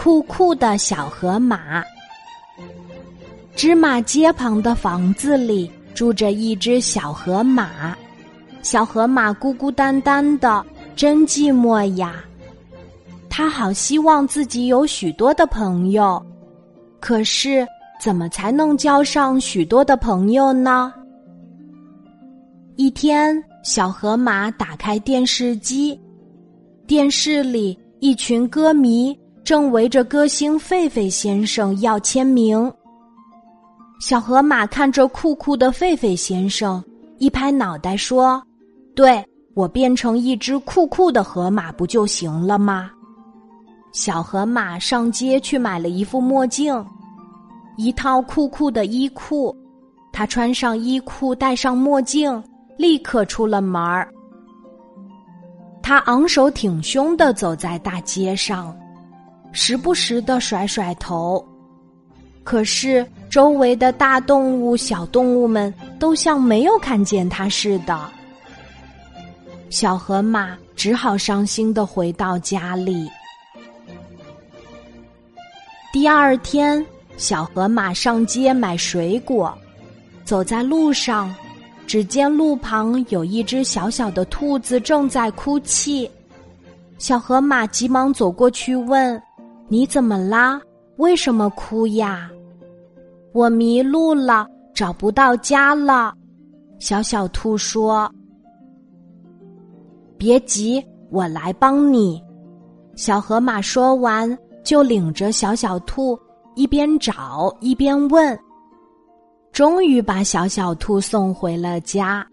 酷酷的小河马。芝麻街旁的房子里住着一只小河马，小河马孤孤单单的，真寂寞呀。他好希望自己有许多的朋友，可是怎么才能交上许多的朋友呢？一天，小河马打开电视机，电视里一群歌迷正围着歌星狒狒先生要签名。小河马看着酷酷的狒狒先生，一拍脑袋说：“对我变成一只酷酷的河马不就行了吗？”小河马上街去买了一副墨镜，一套酷酷的衣裤。他穿上衣裤，戴上墨镜。立刻出了门儿，他昂首挺胸的走在大街上，时不时的甩甩头。可是周围的大动物、小动物们都像没有看见它似的。小河马只好伤心的回到家里。第二天，小河马上街买水果，走在路上。只见路旁有一只小小的兔子正在哭泣，小河马急忙走过去问：“你怎么啦？为什么哭呀？”“我迷路了，找不到家了。”小小兔说。“别急，我来帮你。”小河马说完，就领着小小兔一边找一边问。终于把小小兔送回了家，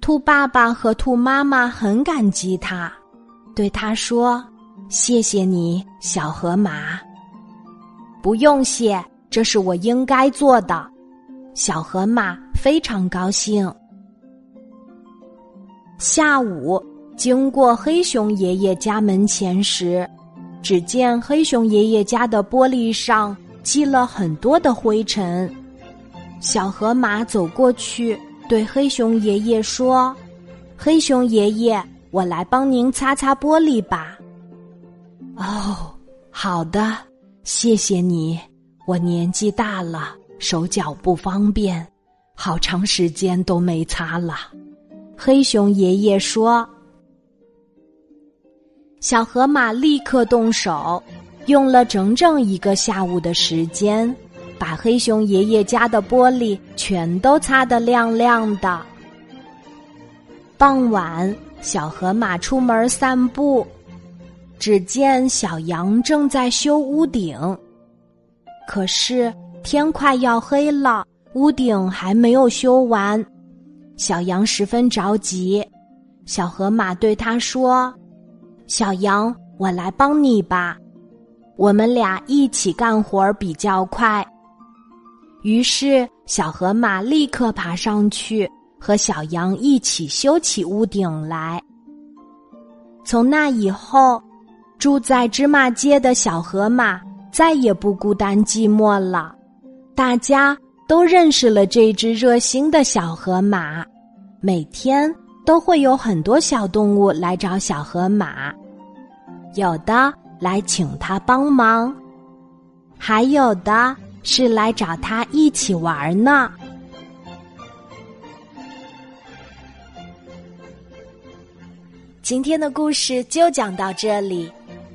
兔爸爸和兔妈妈很感激他，对他说：“谢谢你，小河马。”不用谢，这是我应该做的。小河马非常高兴。下午经过黑熊爷爷家门前时，只见黑熊爷爷家的玻璃上积了很多的灰尘。小河马走过去，对黑熊爷爷说：“黑熊爷爷，我来帮您擦擦玻璃吧。”“哦，好的，谢谢你。我年纪大了，手脚不方便，好长时间都没擦了。”黑熊爷爷说。小河马立刻动手，用了整整一个下午的时间。把黑熊爷爷家的玻璃全都擦得亮亮的。傍晚，小河马出门散步，只见小羊正在修屋顶。可是天快要黑了，屋顶还没有修完，小羊十分着急。小河马对他说：“小羊，我来帮你吧，我们俩一起干活比较快。”于是，小河马立刻爬上去，和小羊一起修起屋顶来。从那以后，住在芝麻街的小河马再也不孤单寂寞了。大家都认识了这只热心的小河马，每天都会有很多小动物来找小河马，有的来请他帮忙，还有的。是来找他一起玩呢。今天的故事就讲到这里，